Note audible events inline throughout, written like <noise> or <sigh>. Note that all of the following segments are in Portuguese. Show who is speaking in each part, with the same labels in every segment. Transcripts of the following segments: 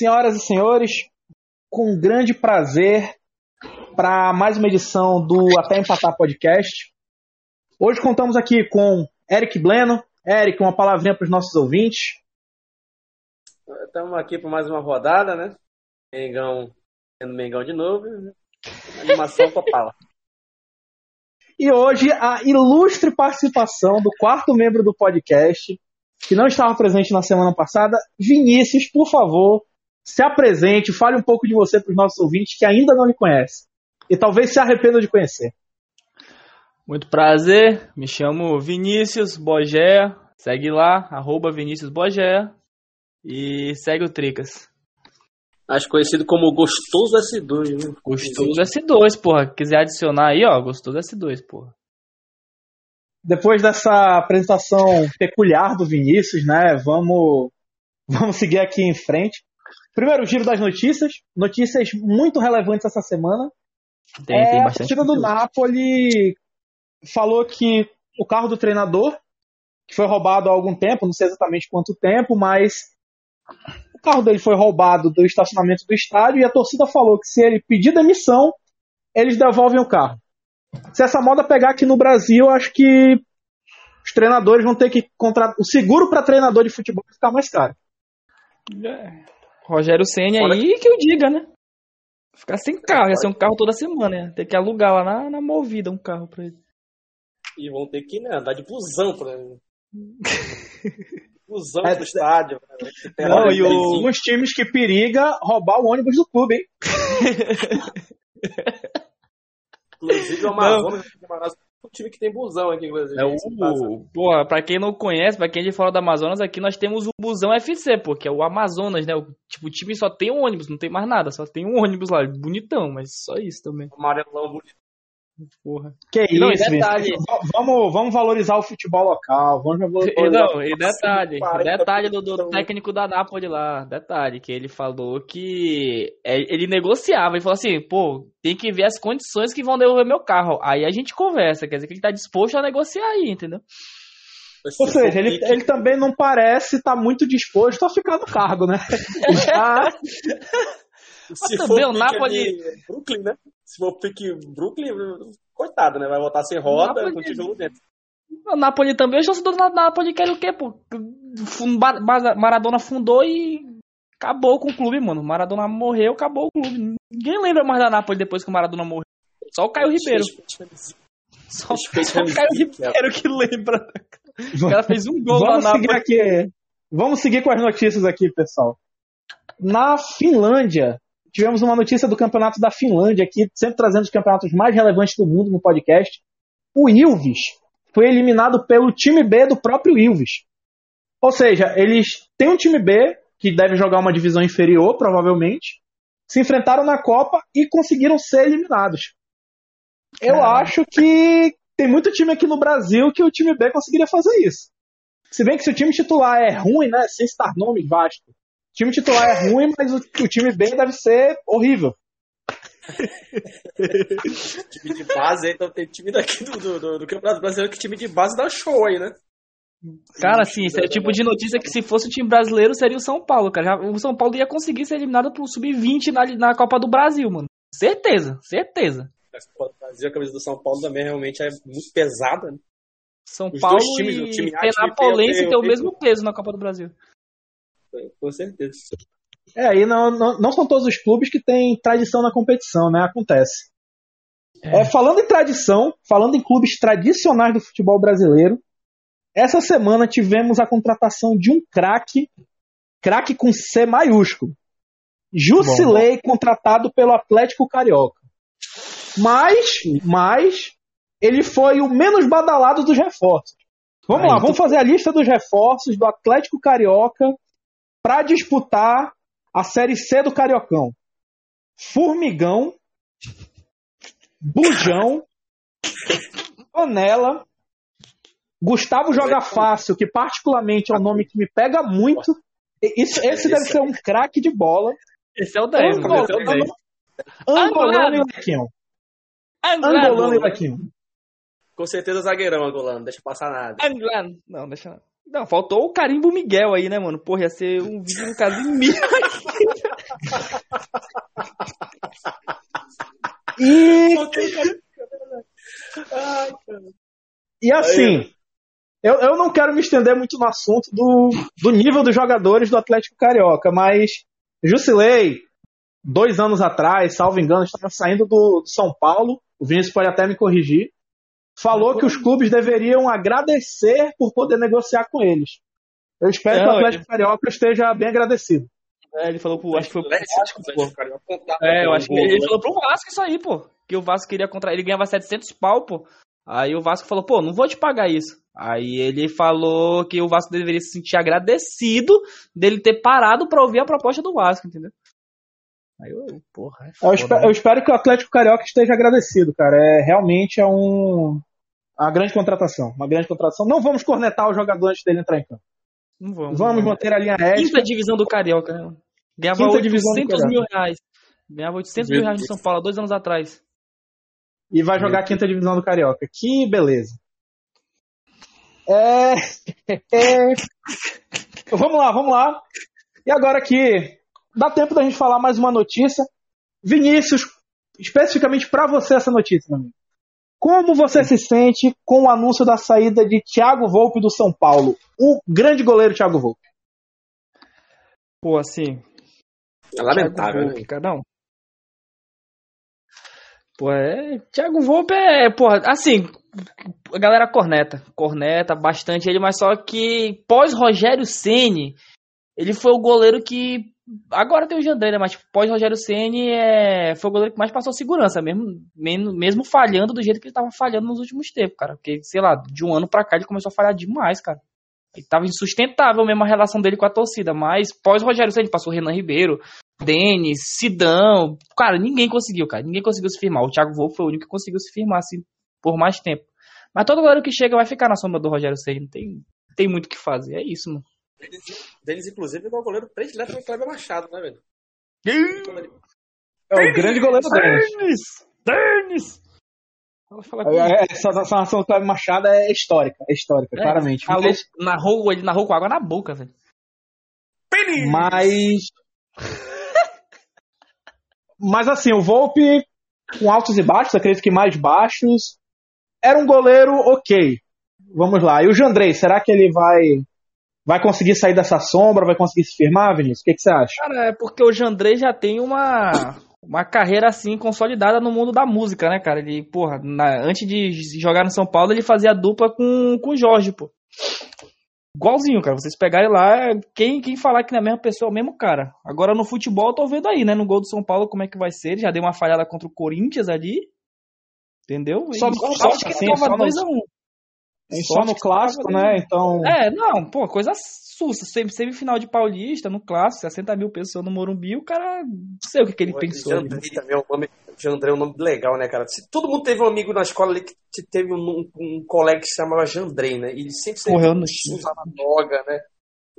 Speaker 1: Senhoras e senhores, com grande prazer para mais uma edição do Até Empatar Podcast. Hoje contamos aqui com Eric Bleno. Eric, uma palavrinha para os nossos ouvintes.
Speaker 2: Estamos aqui para mais uma rodada, né? Mengão sendo Mengão de novo. Né? Animação total.
Speaker 1: E hoje a ilustre participação do quarto membro do podcast, que não estava presente na semana passada, Vinícius, por favor, se apresente, fale um pouco de você para os nossos ouvintes que ainda não lhe conhecem e talvez se arrependam de conhecer.
Speaker 3: Muito prazer, me chamo Vinícius Bogé, segue lá, arroba Vinícius Bogé e segue o Tricas.
Speaker 2: Acho conhecido como Gostoso S2, né?
Speaker 3: Gostoso S2, porra. Quiser adicionar aí, ó, Gostoso S2, porra.
Speaker 1: Depois dessa apresentação peculiar do Vinícius, né, vamos, vamos seguir aqui em frente. Primeiro giro das notícias, notícias muito relevantes essa semana.
Speaker 3: Tem,
Speaker 1: é,
Speaker 3: tem
Speaker 1: a
Speaker 3: bastante.
Speaker 1: torcida do Napoli falou que o carro do treinador, que foi roubado há algum tempo, não sei exatamente quanto tempo, mas o carro dele foi roubado do estacionamento do estádio e a torcida falou que se ele pedir demissão, eles devolvem o carro. Se essa moda pegar aqui no Brasil, acho que os treinadores vão ter que contratar. O seguro para treinador de futebol vai ficar mais caro.
Speaker 3: Rogério Senna
Speaker 2: Fora
Speaker 3: aí que eu diga, né? Ficar sem carro, ia ser um carro toda semana, né? Ter que alugar lá na, na Movida um carro pra ele.
Speaker 2: E vão ter que né, andar de busão pra. <laughs> busão
Speaker 1: É,
Speaker 2: pro estádio. né?
Speaker 1: Não, e o- uns times que periga roubar o ônibus do clube, hein?
Speaker 2: Inclusive o Amazonas, o Amazonas é um time que tem busão aqui, inclusive.
Speaker 3: É
Speaker 2: Isso passa.
Speaker 3: o. Porra, pra quem não conhece, pra quem é de fora do Amazonas, aqui nós temos o Busão FC, pô, que é o Amazonas, né? O, tipo, o time só tem um ônibus, não tem mais nada, só tem um ônibus lá, bonitão, mas só isso também.
Speaker 2: Amarelão bonito.
Speaker 3: Porra.
Speaker 1: Que
Speaker 3: Não, e
Speaker 1: isso,
Speaker 3: detalhe-
Speaker 1: Vamos, vamos valorizar o futebol local. Vamos valorizar
Speaker 3: E,
Speaker 1: o
Speaker 3: não, e detalhe,
Speaker 2: 40
Speaker 3: detalhe do, do
Speaker 2: pessoas.
Speaker 3: técnico da Napoli lá, detalhe, que ele falou que é, ele negociava, ele falou assim, pô, tem que ver as condições que vão devolver meu carro. Aí a gente conversa, quer dizer que ele tá disposto a negociar aí, entendeu?
Speaker 1: Ou seja, ele, ele também não parece estar muito disposto a ficar no cargo, né? <laughs> Já,
Speaker 2: Se
Speaker 3: Mas
Speaker 2: for
Speaker 3: também o Napoli-
Speaker 2: ali, Brooklyn, né? Se for pique Brooklyn, coitado, né? Vai voltar sem roda,
Speaker 3: Napoli-
Speaker 2: com tijolo dentro.
Speaker 3: O Napoli também, os torcedores do Napoli querem o quê, pô? Maradona fundou e acabou com o clube, mano. Maradona morreu, acabou o clube. Ninguém lembra mais da Napoli depois que o Maradona morreu. Só o Caio Ribeiro. Só, só o <laughs> Caio. Ribeiro que lembra. O cara fez um gol
Speaker 1: vamos
Speaker 3: na
Speaker 1: seguir
Speaker 3: Napoli.
Speaker 1: aqui. Vamos seguir com as notícias aqui, pessoal. Na Finlândia, tivemos uma notícia do campeonato da Finlândia aqui, sempre trazendo os campeonatos mais relevantes do mundo no podcast. O Ilves foi eliminado pelo time B do próprio Ilves. Ou seja, eles têm um time B que deve jogar uma divisão inferior, provavelmente. Se enfrentaram na Copa e conseguiram ser eliminados. Eu acho que tem muito time aqui no Brasil que o time B conseguiria fazer isso. Se bem que se o time titular é ruim, né? Sem citar nome vasto. O time titular é ruim, mas o, o time B deve ser horrível. <laughs>
Speaker 2: Time de base, então tem time daqui do, do, do, do Campeonato Brasileiro que time de base dá show aí, né?
Speaker 3: Cara, assim, esse é o tipo de notícia que se fosse o time brasileiro seria o São Paulo, cara. Já- O São Paulo ia conseguir ser eliminado pro Sub-20 na, na Copa do Brasil, mano. Certeza, certeza.
Speaker 2: Mas, pô, o Brasil, a camisa do São Paulo também realmente é muito pesada, né?
Speaker 3: São
Speaker 2: Os
Speaker 3: Paulo
Speaker 2: times,
Speaker 3: e
Speaker 2: time A o time B,
Speaker 3: Penapolense tem o mesmo peso na Copa do Brasil.
Speaker 2: Com certeza.
Speaker 1: É, e não, não, não são todos os clubes que têm tradição na competição, né? Acontece. É, falando em tradição, falando em clubes tradicionais do futebol brasileiro, essa semana tivemos a contratação de um craque, craque com C maiúsculo. Jusilei, contratado pelo Atlético Carioca. Mas, mas, ele foi o menos badalado dos reforços. Vamos
Speaker 3: Aí
Speaker 1: lá,
Speaker 3: tu-
Speaker 1: vamos fazer a lista dos reforços do Atlético Carioca para disputar a Série C do Cariocão. Formigão, Bujão, Panela, Gustavo Joga Fácil, que particularmente é um nome que me pega muito. Isso, esse deve ser um craque de bola.
Speaker 3: Esse é o 10, mano. Esse é o 10.
Speaker 1: Angolano e Lequinho. Angolano e Lequinho.
Speaker 2: Com certeza zagueirão, Angolano, não deixa passar nada.
Speaker 3: Angolano. Não, deixa. Não, faltou o Carimbo Miguel aí, né, mano? Porra, ia ser um vídeo do Casimiro. <laughs>
Speaker 1: E, e assim, eu, eu não quero me estender muito no assunto do, do nível dos jogadores do Atlético Carioca, mas Jusilei, dois anos atrás, salvo engano, estava saindo do, do São Paulo, o Vinícius pode até me corrigir, falou que os clubes deveriam agradecer por poder negociar com eles. Eu espero
Speaker 3: É,
Speaker 1: que o Atlético Carioca esteja bem agradecido.
Speaker 3: É, ele falou pro. Acho que foi pro
Speaker 4: Atlético,
Speaker 3: Vasco,
Speaker 4: contar
Speaker 3: É, eu acho que
Speaker 4: o
Speaker 3: ele
Speaker 4: gol,
Speaker 3: falou pro Vasco isso aí, pô. Que o Vasco queria contra ele ganhava 700 pau, pô. Aí o Vasco falou, pô, não vou te pagar isso. Aí ele falou que o Vasco deveria se sentir agradecido dele ter parado pra ouvir a proposta do Vasco, entendeu? Aí eu, porra, é
Speaker 1: Eu, espero,
Speaker 3: né?
Speaker 1: eu espero que o Atlético Carioca esteja agradecido, cara. É realmente é um uma grande contratação, uma grande contratação. Não vamos cornetar o jogador antes dele entrar em campo.
Speaker 3: Não vamos.
Speaker 1: Vamos
Speaker 3: não.
Speaker 1: manter a linha ética.
Speaker 3: Quinta divisão do Carioca, né? Ganhava
Speaker 1: Quinta divisão do
Speaker 3: 800
Speaker 1: Carioca.
Speaker 3: mil reais. Ganhava 800 mil reais no São Paulo há dois anos atrás.
Speaker 1: e vai jogar a quinta divisão do Carioca. Que beleza. É... <laughs> é... vamos lá, vamos lá. E agora aqui, dá tempo da gente falar mais uma notícia. Vinícius, especificamente para você essa notícia, meu amigo. Como você se sente com o anúncio da saída de Thiago Volpe do São Paulo? O grande goleiro Thiago Volpe.
Speaker 3: Pô, assim,
Speaker 4: É lamentável,
Speaker 3: Thiago
Speaker 4: né?
Speaker 3: Volpe, cara, não. Pô, é. Thiago Volpe é. Porra, assim. A galera corneta. Corneta bastante ele, mas só que pós Rogério Ceni ele foi o goleiro que. Agora tem o Jandrei, né? Mas tipo, pós Rogério Ceni é, foi o goleiro que mais passou segurança, mesmo, mesmo, falhando do jeito que ele tava falhando nos últimos tempos, cara. Porque, sei lá, de um ano pra cá ele começou a falhar demais, cara. Ele tava insustentável mesmo a relação dele com a torcida, mas pós Rogério Ceni passou Renan Ribeiro, Denis, Sidão. Cara, ninguém conseguiu, cara. Ninguém conseguiu se firmar. O Thiago Volpe foi o único que conseguiu se firmar assim por mais tempo. Mas todo goleiro que chega vai ficar na sombra do Rogério Ceni. Não tem, tem muito o que fazer. É isso, mano.
Speaker 4: Denis, inclusive, é o goleiro predileto do Kleber Machado, né, velho?
Speaker 1: É o grande goleiro Denis.
Speaker 3: Denis! Denis!
Speaker 1: Essa nação do Cláudio Machado é histórica, é histórica,
Speaker 3: É,
Speaker 1: claramente.
Speaker 3: falou-
Speaker 1: Mas,
Speaker 3: narrou, ele narrou com água na boca, velho.
Speaker 1: mas. Mas assim, o Volpe, com altos e baixos, acredito que mais baixos, era um goleiro ok. Vamos lá. E o Jandrei, será que ele vai vai conseguir sair dessa sombra? Vai conseguir se firmar, Vinícius? O que, que você acha?
Speaker 3: Cara, é porque o Jandrei já tem uma, uma carreira assim consolidada no mundo da música, né, cara? Ele, porra, na- antes de jogar no São Paulo, ele fazia dupla com, com o Jorge, pô. Igualzinho, cara. Vocês pegarem lá, quem, quem falar que não é a mesma pessoa é o mesmo cara. Agora no futebol, eu tô vendo aí, né? No gol do São Paulo, como é que vai ser. Ele já deu uma falhada contra o Corinthians ali. Entendeu? E
Speaker 1: Só no
Speaker 3: sorte
Speaker 1: clássico,
Speaker 3: que
Speaker 1: assim,
Speaker 3: tava
Speaker 1: só no-
Speaker 3: 2x1.
Speaker 1: Só no clássico, né? Então.
Speaker 3: É, não, pô, coisa sussa. Sem- Semifinal de Paulista, no clássico, 60 mil pessoas no Morumbi, o cara. Não sei o que, que ele pensou. ali.
Speaker 4: Jandrei também é um nome. Jandrei é um nome legal, né, cara? Se todo mundo teve um amigo na escola ali que teve um, um- um colega que se chamava Jandrei, né? E ele sempre, sempre
Speaker 3: Porra, eu não-
Speaker 4: usava droga, né?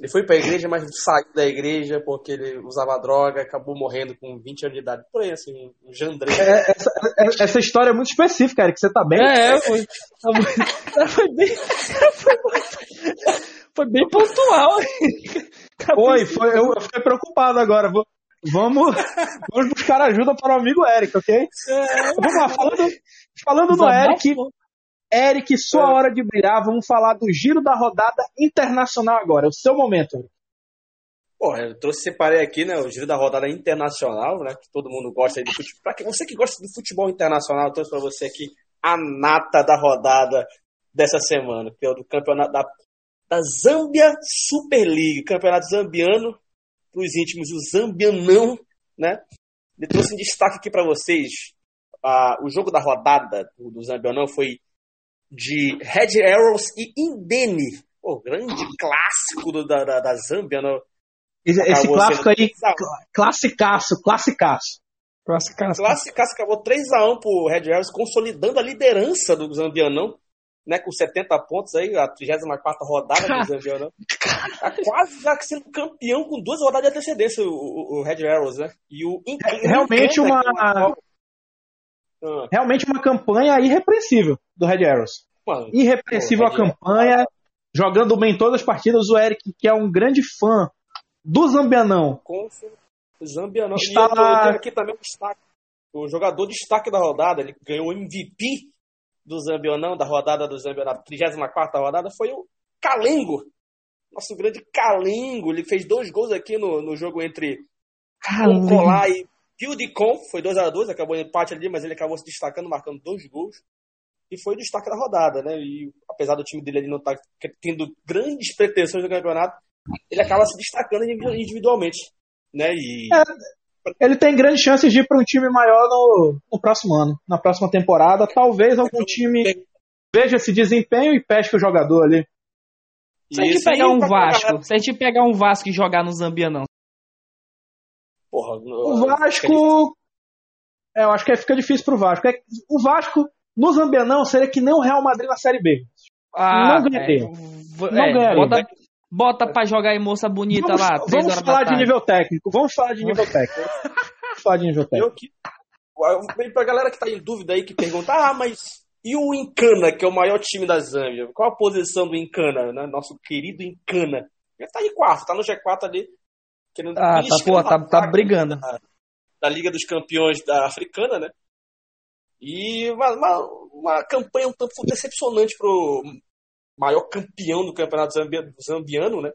Speaker 4: Ele foi pra igreja, mas saiu da igreja porque ele usava droga, acabou morrendo com 20 anos de idade. Por aí, assim, um Jandrei.
Speaker 1: É, essa, é- essa história é muito específica, Eric. Você tá bem?
Speaker 3: É, foi. Foi bem. Foi, foi bem pontual.
Speaker 1: Foi, foi. Eu, eu fiquei preocupado agora. Vou- Vamos, vamos buscar ajuda para o amigo Eric, ok? Vamos lá, falando, falando no Eric, Eric, sua hora de brilhar, vamos falar do giro da rodada internacional agora. É o seu momento. Eric.
Speaker 4: Pô, eu trouxe, separei aqui, né, o giro da rodada internacional, né, que todo mundo gosta aí do futebol. Pra você que gosta do futebol internacional, eu trouxe pra você aqui a nata da rodada dessa semana, que é o do campeonato da, da Zambia Super League, campeonato zambiano, pros íntimos, o zambianão, né. Ele trouxe em destaque aqui pra vocês, o jogo da rodada do, do zambianão foi de Red Arrows e Indene, Pô, grande clássico do- da, da, da Zâmbia, né?
Speaker 1: Esse, esse clássico aí,
Speaker 4: 3 a 1.
Speaker 1: cl- classicaço, classicaço.
Speaker 3: Classicaço.
Speaker 4: Classicaço acabou 3x1 pro Red Arrows, consolidando a liderança do Zambianão, né? Com 70 pontos aí, a 34 rodada do <laughs> Zambianão. Tá quase já sendo campeão com duas rodadas de antecedência, o, o, o Red Arrows, né? E o
Speaker 1: É, realmente uma-
Speaker 4: uma- Ah,
Speaker 1: Realmente uma campanha irrepreensível do Red Arrows.
Speaker 4: mano,
Speaker 1: Irrepreensível
Speaker 4: Pô,
Speaker 1: a campanha, jogando bem todas as partidas. O Eric, que é um grande fã do Zambianão,
Speaker 4: com- Zambianão.
Speaker 1: Está-
Speaker 4: E eu, eu aqui também o destaque. O jogador destaque da rodada, ele ganhou o MVP do Zambionão, da rodada do Zambionão, da 34 rodada, foi o Calengo. Nosso grande Calengo. Ele fez dois gols aqui no, no jogo entre o Colar e Pildicon. Foi 2x2, acabou em empate ali, mas ele acabou se destacando, marcando dois gols. E foi o destaque da rodada, né? E apesar do time dele ali não estar tendo grandes pretensões no campeonato, ele acaba se destacando individu- individualmente. Né? E
Speaker 1: Ele tem grandes chances de ir para um time maior no, no próximo ano, na próxima temporada. Talvez algum time veja esse desempenho e pesque o jogador ali.
Speaker 3: Se a gente pegar um Vasco, se a gente pegar um Vasco e jogar no Zambianão,
Speaker 4: Porra,
Speaker 1: O Vasco. É, eu acho que fica difícil pro Vasco. É O Vasco, no Zambianão, seria que nem o Real Madrid na Série B.
Speaker 3: ah,
Speaker 1: Não ganharia.
Speaker 3: é,
Speaker 1: Não
Speaker 3: é,
Speaker 1: ganharia.
Speaker 3: Bota, bota pra jogar aí moça bonita
Speaker 1: Vamos,
Speaker 3: lá, três
Speaker 1: vamos
Speaker 3: horas
Speaker 1: falar de nível técnico. Vamos falar de nível técnico. <laughs> Vamos falar de nível técnico.
Speaker 4: Eu que. Pra galera que tá em dúvida aí, que pergunta, ah, mas e o Incana, que é o maior time da Zâmbia? Qual a posição do Incana, né? Nosso querido Incana. Ele tá em quarto, tá no G4 ali. Querendo
Speaker 3: Ah, tá, pô,
Speaker 4: a
Speaker 3: tá, tá brigando.
Speaker 4: Da Liga dos Campeões da Africana, né? E uma, uma, uma campanha um tanto decepcionante pro maior campeão do campeonato zambia- zambiano, né?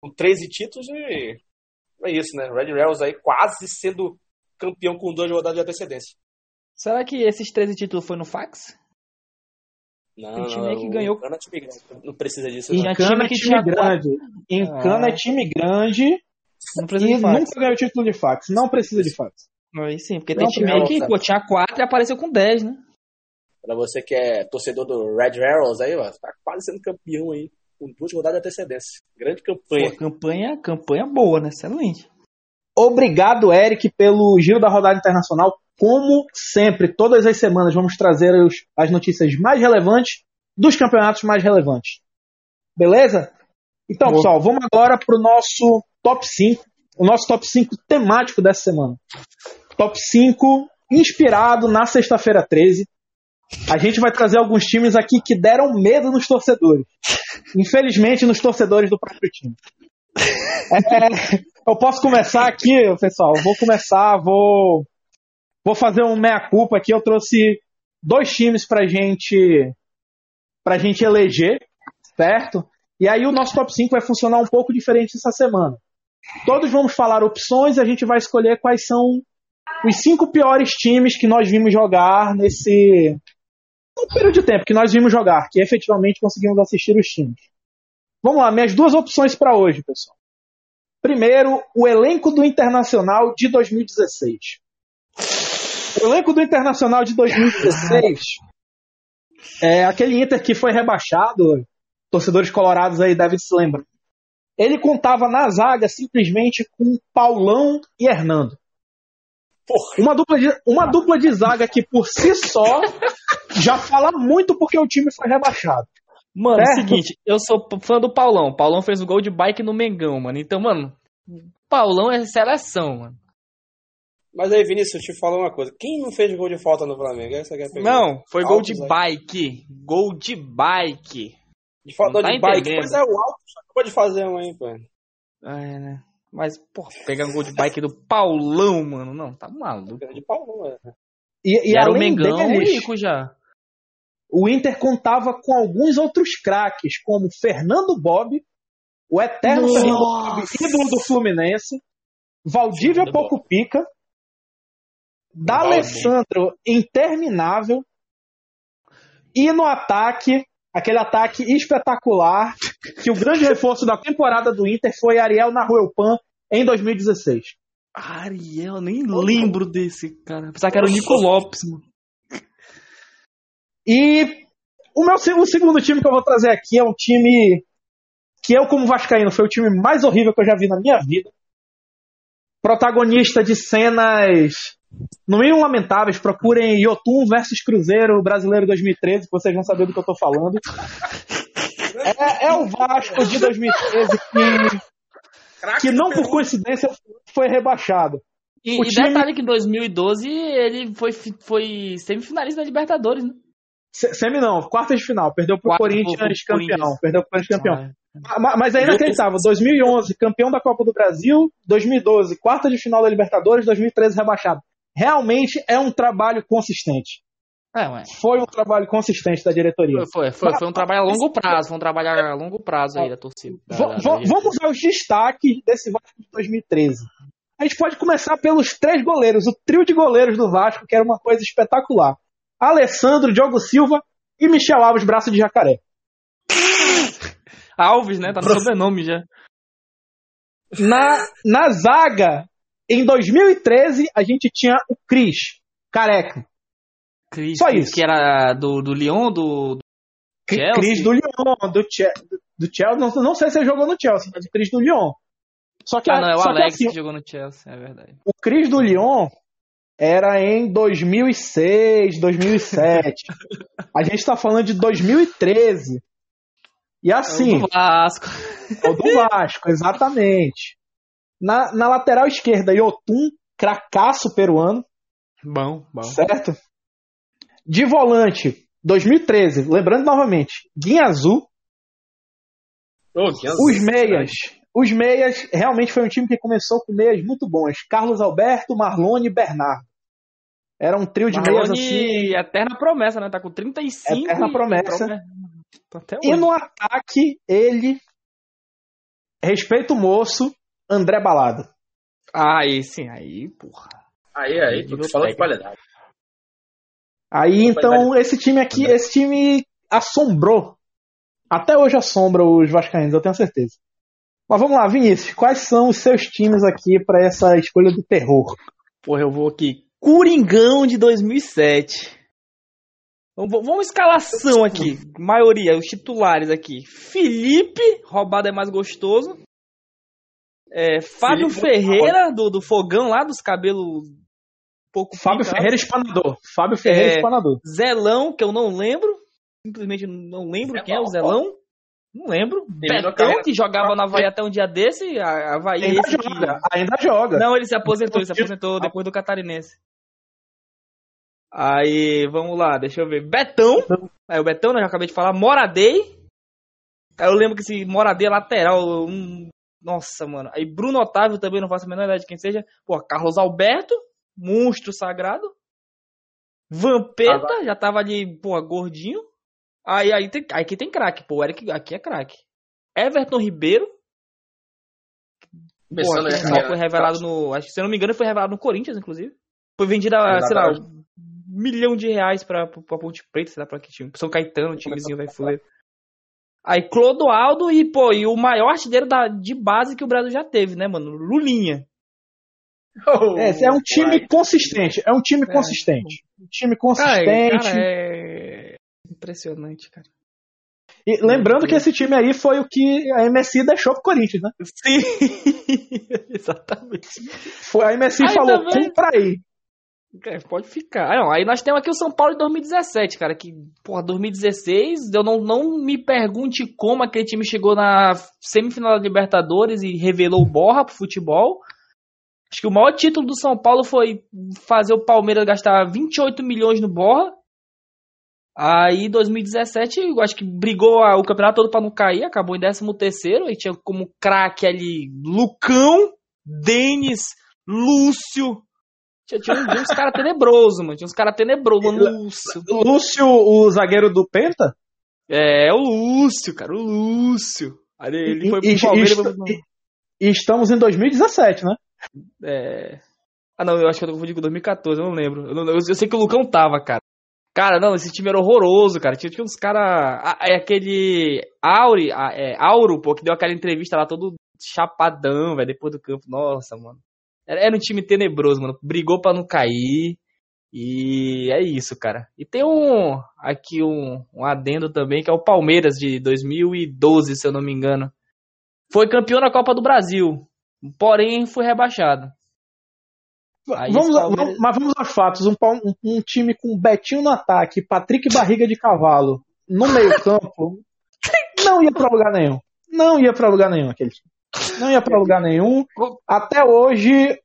Speaker 4: Com 13 títulos e é isso, né? Red Rails aí quase sendo campeão com duas rodadas de antecedência.
Speaker 3: Será que esses 13 títulos foi no fax?
Speaker 4: Não,
Speaker 3: Tem time
Speaker 4: não,
Speaker 3: aí que
Speaker 4: o
Speaker 3: ganhou.
Speaker 4: Cana é time grande, Não precisa disso.
Speaker 1: Encana é time grande. Encana
Speaker 3: Ah.
Speaker 1: é time grande
Speaker 3: Não precisa
Speaker 1: e
Speaker 3: de fax.
Speaker 1: nunca ganhou título de fax. Não precisa de fax.
Speaker 3: Aí sim, porque
Speaker 1: Não,
Speaker 3: tem time aí que pô, tinha 4 e apareceu com 10, né?
Speaker 4: Pra você que é torcedor do Red Arrows aí, ó, tá quase sendo campeão aí, com duas rodadas de antecedência. Grande campanha.
Speaker 3: Pô, campanha, campanha boa, né? Excelente.
Speaker 1: Obrigado, Eric, pelo giro da rodada internacional. Como sempre, todas as semanas vamos trazer os- as notícias mais relevantes dos campeonatos mais relevantes. Beleza? Então,
Speaker 3: Boa.
Speaker 1: pessoal, vamos agora para o nosso top 5. O nosso top 5 temático dessa semana. Top 5 inspirado na sexta-feira 13. A gente vai trazer alguns times aqui que deram medo nos torcedores. Infelizmente, nos torcedores do próprio time. É, eu posso começar aqui, pessoal. Vou começar, vou, vou fazer um meia-culpa aqui. Eu trouxe dois times pra gente, pra gente eleger, certo? E aí o nosso top 5 vai funcionar um pouco diferente essa semana. Todos vamos falar opções e a gente vai escolher quais são os cinco piores times que nós vimos jogar nesse no período de tempo que nós vimos jogar, que efetivamente conseguimos assistir os times. Vamos lá, minhas duas opções para hoje, pessoal. Primeiro, o elenco do Internacional de 2016. O elenco do Internacional de 2016 é aquele Inter que foi rebaixado, torcedores colorados aí devem se lembrar. Ele contava na zaga simplesmente com Paulão e Hernando.
Speaker 4: Porra,
Speaker 1: Uma dupla, de, uma dupla de zaga que por si só <laughs> já fala muito porque o time foi rebaixado.
Speaker 3: Mano, é o
Speaker 1: Certo.
Speaker 3: seguinte, eu sou fã do Paulão. Paulão fez o gol de bike no Mengão, mano. Então, mano, Paulão é seleção, mano.
Speaker 4: mas aí, Vinícius, eu te falo uma coisa. Quem não fez gol de falta no Flamengo? Essa é a.
Speaker 3: Não, foi gol de
Speaker 4: Altos, né?
Speaker 3: bike. Gol de bike.
Speaker 4: De falta
Speaker 3: tá
Speaker 4: de bike. Pois é, o Alto acabou de fazer um aí, pô.
Speaker 3: É, né? Mas, pô, pegar um gol de bike do Paulão, mano, não, tá maluco.
Speaker 4: De pau, não, é.
Speaker 1: E,
Speaker 3: E,
Speaker 1: e
Speaker 3: era o Mengão
Speaker 1: deles,
Speaker 3: rico já.
Speaker 1: o Inter contava com alguns outros craques, como Fernando Bob, o eterno
Speaker 3: Nossa.
Speaker 1: Fernando Bob, ídolo do Fluminense, Valdívia
Speaker 3: Fernando
Speaker 1: Pouco Pica, D'Alessandro Interminável, e no ataque, aquele ataque espetacular, que o grande reforço da temporada do Inter foi Ariel Nahuelpan em 2016.
Speaker 3: Ariel, nem lembro desse cara. Pensava que era o Nico Lopes, mano.
Speaker 1: E o meu o segundo time que eu vou trazer aqui é um time que eu, como Vascaíno, foi o time mais horrível que eu já vi na minha vida. Protagonista de cenas, no mínimo lamentáveis. Procurem Yotun versus Cruzeiro Brasileiro 2013, que vocês vão saber do que eu tô falando. É, é o Vasco de 2013 que, que não por coincidência foi rebaixado.
Speaker 3: E,
Speaker 1: O
Speaker 3: e
Speaker 1: time-
Speaker 3: detalhe que em 2012 ele foi, foi semifinalista da Libertadores, né?
Speaker 1: Se- Semi não, quartas de final. Perdeu pro
Speaker 3: Quarta-
Speaker 1: Corinthians
Speaker 3: pro-
Speaker 1: campeão.
Speaker 3: Corinthians.
Speaker 1: Perdeu pro Corinthians campeão.
Speaker 3: Ah,
Speaker 1: Mas é inacreditável. 2011, campeão da Copa do Brasil. 2012, quarta de final da Libertadores. 2013, rebaixado. Realmente é um trabalho consistente.
Speaker 3: É,
Speaker 1: foi um trabalho consistente da diretoria.
Speaker 3: Foi, foi, foi, um trabalho a longo prazo, foi um trabalho a longo prazo aí da torcida. Da, da,
Speaker 1: da vamos ver os destaques desse Vasco de 2013. A gente pode começar pelos três goleiros, o trio de goleiros do Vasco, que era uma coisa espetacular. Alessandro, Diogo Silva e Michel Alves, braço de jacaré.
Speaker 3: Alves, né? Tá no sobrenome já.
Speaker 1: Na, na zaga, em 2013, a gente tinha o Cris, careca.
Speaker 3: Cris, Só isso. que era do, do Lyon, do, do
Speaker 1: Chelsea? Cris do Lyon, do, che, do Chelsea. Não, não sei se ele jogou no Chelsea, mas o Cris do Lyon.
Speaker 3: Só que, ah, não, é o Alex que, assim, que jogou no Chelsea, é verdade.
Speaker 1: O Cris do Lyon era em 2006, 2007. <laughs> a gente tá falando de 2013. E assim. É o
Speaker 3: do Vasco.
Speaker 1: É o do Vasco, exatamente. Na, na lateral esquerda, Yotun, cracaço peruano.
Speaker 3: Bom, bom.
Speaker 1: Certo? De volante, 2013, lembrando novamente, Guinha Azul.
Speaker 2: Oh,
Speaker 1: Os meias. Os meias realmente foi um time que começou com meias muito bons. Carlos Alberto, Marlone e Bernardo. Era um trio de Marlone, meias assim.
Speaker 3: Eterna promessa, né? Tá com 35.
Speaker 1: Eterna promessa. E no ataque, ele. Respeito o moço, André Balado.
Speaker 3: Ah, aí sim, aí, porra.
Speaker 2: Aí, aí, tu falou de qualidade.
Speaker 1: Aí então esse time aqui, esse time assombrou. Até hoje assombra os Vascaínos, eu tenho certeza. Mas vamos lá, Vinícius, quais são os seus times aqui para essa escolha do terror?
Speaker 3: Porra, eu vou aqui. Coringão de 2007. Vamos, vamos escalação aqui. Maioria, os titulares aqui. Felipe, roubado é mais gostoso. É, Fábio Felipe, Ferreira, do, do fogão lá, dos cabelos
Speaker 1: pouco. Fábio. Ferreira Espanador. Fábio Ferreira é, Espanador.
Speaker 3: Zelão, que eu não lembro. Simplesmente não lembro Zelão, quem é o Zelão. Não lembro. Betão, que jogava na Havaí até um dia desse. A Havaí
Speaker 1: ainda joga, que... ainda joga.
Speaker 3: Não, ele se aposentou, ele se aposentou depois do Catarinense. Aí, vamos lá, deixa eu ver. Betão. Aí o Betão, né, já acabei de falar. Moradei. Aí eu lembro que esse Moradei é lateral. Um... Nossa, mano. Aí Bruno Otávio também, não faço a menor ideia de quem seja. Pô, Carlos Alberto monstro sagrado. Vampeta, já tava ali, pô, gordinho. Aí, aí tem, aqui tem craque, pô, Eric aqui é craque. Everton Ribeiro. Pô, aqui, foi revelado no. Acho que se eu não me engano, foi revelado no Corinthians, inclusive. Foi vendido a, sei lá, um milhão de reais pra, pra Ponte Preta, sei lá pra que time. São Caetano, timezinho vai fuleiro. Aí Clodoaldo e, pô, e o maior artilheiro da, de base que o Brasil já teve, né, mano? Lulinha.
Speaker 1: Oh, é, é um time consistente. É um time é. consistente. Um time consistente.
Speaker 3: Cara, é... Impressionante, cara.
Speaker 1: E lembrando que esse time aí foi o que a MSI deixou pro Corinthians, né?
Speaker 3: Sim, <laughs> exatamente.
Speaker 1: Foi, a MSI aí falou, também... compra aí.
Speaker 3: É, pode ficar. Ah, não, aí nós temos aqui o São Paulo de 2017, cara, que, porra, 2016, eu não, não me pergunte como aquele time chegou na semifinal da Libertadores e revelou borra pro futebol. Acho que o maior título do São Paulo foi fazer o Palmeiras gastar 28 milhões no Borra. Aí 2017, eu acho que brigou o campeonato todo para não cair, acabou em 13 terceiro, e tinha como craque ali Lucão, Denis, Lúcio. Tinha, tinha uns, uns caras tenebrosos, mano. Tinha uns caras tenebrosos, mano. Lúcio.
Speaker 1: Lúcio, o zagueiro do Penta?
Speaker 3: É, o Lúcio, cara, o Lúcio. Aí ele foi pro e, Palmeiras.
Speaker 1: E, e, estamos em 2017, né?
Speaker 3: É... Ah, não, eu acho que eu confundi com 2014, eu não lembro. Eu, não, eu, eu, sei que o Lucão tava, cara. Cara, não, esse time era horroroso, cara. Tinha, tinha uns caras. É aquele. Auri, é, Auro, pô, que deu aquela entrevista lá todo chapadão, velho, depois do campo. Nossa, mano. Era, um time tenebroso, mano. Brigou pra não cair. E é isso, cara. E tem um. Aqui um, um adendo também, que é o Palmeiras de 2012, se eu não me engano. Foi campeão da Copa do Brasil. Porém, foi rebaixado.
Speaker 1: vamos, Palmeiras... mas vamos aos fatos. Um, um, um, time com Betinho no ataque, Patrick Barriga de Cavalo no meio-campo, <laughs> não ia para lugar nenhum. Não ia para lugar nenhum aquele time. Não ia para lugar nenhum. Até hoje,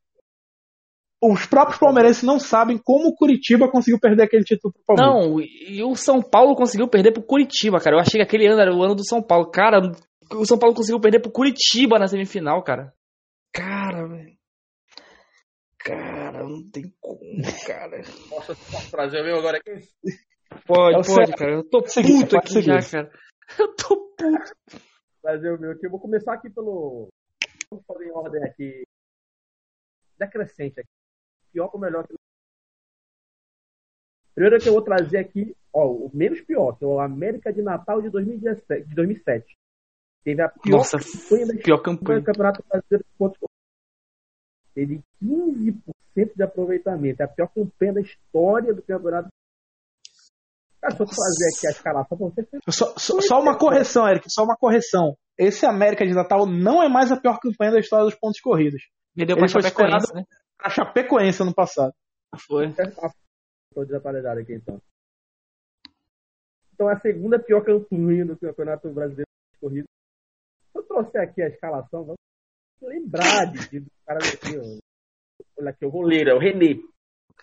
Speaker 1: os próprios palmeirenses não sabem como o Curitiba conseguiu perder aquele título pro
Speaker 3: Palmeiras. Não, e o São Paulo conseguiu perder pro Curitiba, cara. Eu achei que aquele ano era o ano do São Paulo. Cara, o São Paulo conseguiu perder pro Curitiba na semifinal, cara. Cara, velho. Cara, não tem como, cara. <laughs>
Speaker 2: Posso trazer o meu agora aqui?
Speaker 3: Pode,
Speaker 1: É
Speaker 3: pode, cara. Eu tô puto aqui já, cara. Eu tô puto.
Speaker 4: Trazer o meu aqui. Eu vou começar aqui pelo. Vamos fazer em ordem aqui. Decrescente aqui. Pior com o melhor. Primeiro que eu vou trazer aqui, ó, o menos pior, que é o América de Natal de 2017, de 2007. Teve a pior
Speaker 3: Nossa,
Speaker 4: campanha da
Speaker 3: pior
Speaker 4: do
Speaker 3: campanha.
Speaker 4: Campeonato Brasileiro de pontos. Teve 15% de aproveitamento. É a pior campanha da história do campeonato. Cara, eu fazer aqui a escalação pra você.
Speaker 1: Só, só- só uma correção, Eric, só uma correção. Esse América de Natal não é mais a pior campanha da história dos pontos corridos.
Speaker 3: Perdeu pra
Speaker 1: Ele foi
Speaker 3: Chapecoense, né?
Speaker 1: A Chapecoense ano passado.
Speaker 3: Foi.
Speaker 4: Estou desatualizado aqui então. Então é a segunda pior campanha do Campeonato Brasileiro de Corrida. Eu trouxe aqui a escalação, vamos lembrar de, de cara aqui, ó. Olha aqui, o goleiro, é o René.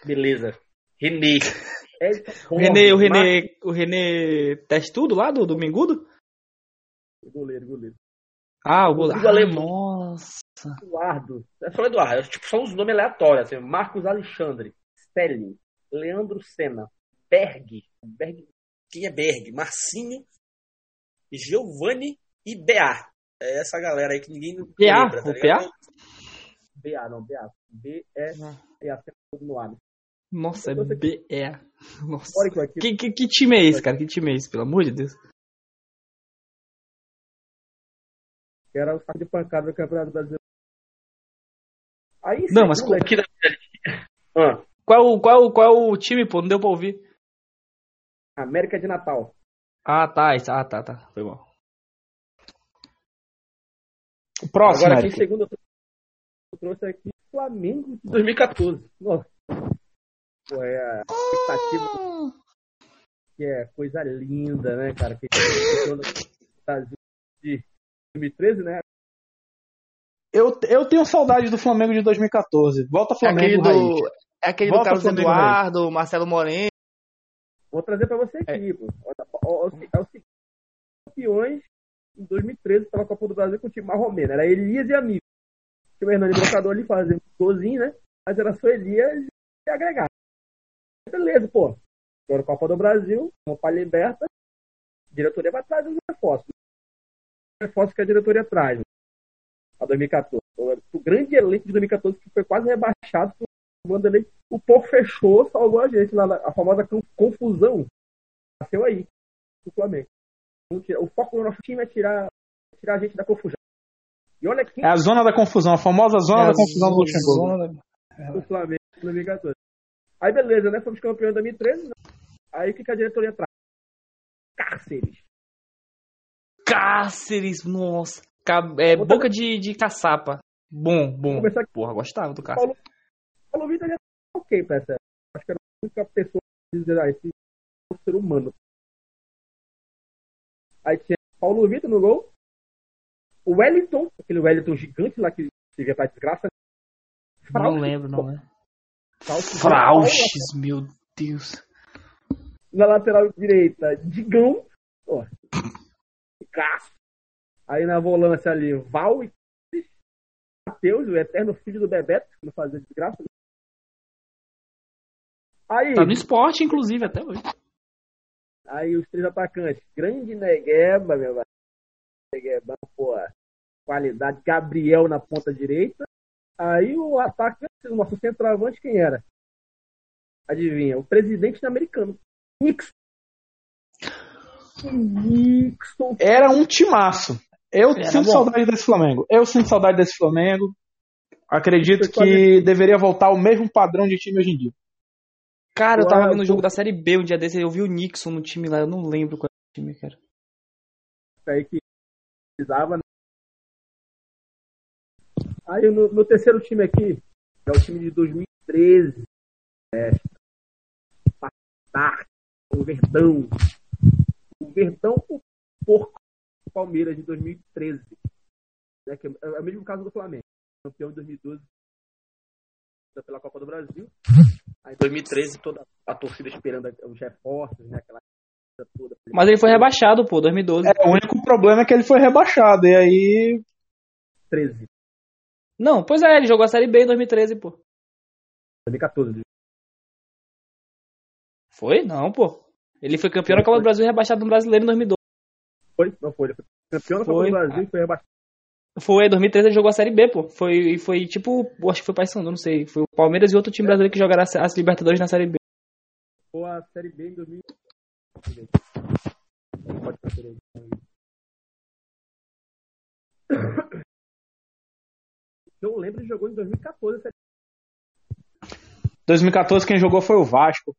Speaker 4: Beleza. René. Edson
Speaker 3: O René, o René, o René lá do Domingudo?
Speaker 4: Goleiro, goleiro.
Speaker 3: Ah, o gol.
Speaker 2: Rodrigo
Speaker 3: Ah, nossa.
Speaker 4: Eduardo.
Speaker 2: É só o Eduardo. Tipo, são os nomes aleatórios. Assim. Marcos Alexandre, Stelli, Leandro Senna, Berg. Berg. Quem é Berg? Marcinho, Giovanni e BA. É essa galera aí que ninguém
Speaker 3: PA?
Speaker 2: lembra, tá
Speaker 3: O
Speaker 2: ligado?
Speaker 3: PA?
Speaker 4: BA, não, BA. B, E, E, A, C, no ar.
Speaker 3: Nossa, é BE. Nossa. Que, que, que time é esse, cara? Que time é esse, pelo amor de Deus?
Speaker 4: que era o saco de pancada do Campeonato Brasileiro. Aí,
Speaker 3: Não, mas
Speaker 4: segundo
Speaker 2: Aqui da... Ah,
Speaker 3: Qual, qual, qual o time, pô? Não deu pra ouvir.
Speaker 4: América de Natal.
Speaker 3: Ah, tá. isso- Ah, tá, tá. Foi bom.
Speaker 1: O próximo,
Speaker 4: Agora aqui,
Speaker 1: Eric.
Speaker 4: segundo, eu trouxe aqui Flamengo de 2014. Nossa. Pô, é a expectativa que é coisa linda, né, cara? Que no Brasil de 2013, né?
Speaker 1: Eu, eu tenho saudade do Flamengo de 2014. Volta
Speaker 3: É
Speaker 1: Flamengo,
Speaker 3: aquele
Speaker 1: Raiz.
Speaker 3: do, é aquele
Speaker 1: Volta
Speaker 3: do Carlos
Speaker 1: Flamengo,
Speaker 3: Eduardo, Marcelo Moreno.
Speaker 4: Vou trazer pra você aqui, pô. Olha, ó, ó, É o seguinte. Campeões em 2013 pela Copa do Brasil com o time marromeno. Era Elias e Amigo. Tinha o Hernani Brocador ali fazendo golzinho, né? Mas era só Elias e agregar. Beleza, pô. Agora Copa do Brasil, Copa Liberta. A diretoria vai atrás dos reforços. Os reforços que a diretoria traz. né? A 2014. O grande elenco de 2014 que foi quase rebaixado por Vanderlei. O povo fechou, salvou a gente lá, na- a famosa con- confusão. Nasceu aí, do Flamengo. Vamos O foco do nosso time é tirar, tirar a gente da confusão. E olha quem
Speaker 1: É a zona da confusão, a famosa zona da confusão do Luxemburgo.
Speaker 4: do Flamengo em 2014. Aí beleza, né? Fomos campeões em 2013. Né? Aí o que, que a diretoria traz? Cárceres.
Speaker 3: Cáceres, nossa. Ca- é, boca de, de caçapa. Bom, bom. Porra, gostava do Cáceres.
Speaker 4: Paulo Vitor já tá ok pra essa. Acho que era a única pessoa que dizer, ah, esse é um ser humano. Aí tinha Paulo Vitor no gol. O Wellington, aquele Wellington gigante lá que se via pra desgraça.
Speaker 3: Não lembro, não lembro.
Speaker 4: Frauche,
Speaker 3: Frauches, meu Deus.
Speaker 4: Na lateral direita, Digão. Ó. Cássio. Aí na volância ali, Val e Matheus, o eterno filho do Bebeto, que não fazia desgraça. Aí,
Speaker 3: Tá no esporte, inclusive, até hoje.
Speaker 4: aí os três atacantes. Grande Negueba, meu velho. Negueba, pô. Qualidade. Gabriel na ponta direita. Aí o atacante, o nosso centroavante, quem era? Adivinha? O presidente americano. Nixon. Nixon.
Speaker 1: Era um timaço. Eu
Speaker 3: Era
Speaker 1: sinto
Speaker 3: bom.
Speaker 1: saudade desse Flamengo. Eu sinto saudade desse Flamengo. Acredito que deveria voltar ao mesmo padrão de time hoje em dia.
Speaker 3: Cara, eu tava vendo o jogo da Série B um dia desse, eu vi o Nixon no time lá, eu não lembro qual era o time, cara.
Speaker 4: aí que precisava. né? Aí no, meu terceiro time aqui é o time de 2013. É, Spartak, o Verdão. O Verdão o porco Palmeiras de 2013. Né, que é, é o mesmo caso do Flamengo. Campeão em 2012 pela Copa do Brasil. Aí em 2013 toda a torcida esperando os reforços, né? Aquela coisa toda
Speaker 3: Mas ele foi rebaixado, pô, 2012.
Speaker 1: É, o único problema é que ele foi rebaixado. E aí.
Speaker 4: 13.
Speaker 3: Não, pois é, ele jogou a Série B em 2013, pô.
Speaker 4: 2014.
Speaker 3: Foi? Não, pô. Ele foi campeão da Copa do Brasil e rebaixado no Brasileiro em 2012.
Speaker 4: Foi? Não foi. Ele foi campeão da Copa do Brasil e foi rebaixado.
Speaker 3: Foi, em 2013 ele jogou a Série B, pô. Foi, e foi tipo, acho que foi Paysandu, não sei. Foi o Palmeiras e outro time brasileiro que jogaram as, as Libertadores na Série B.
Speaker 4: Foi a Série B em 2000. 'Eu lembro, ele jogou em 2014. a Série
Speaker 1: 2014 quem jogou foi o Vasco.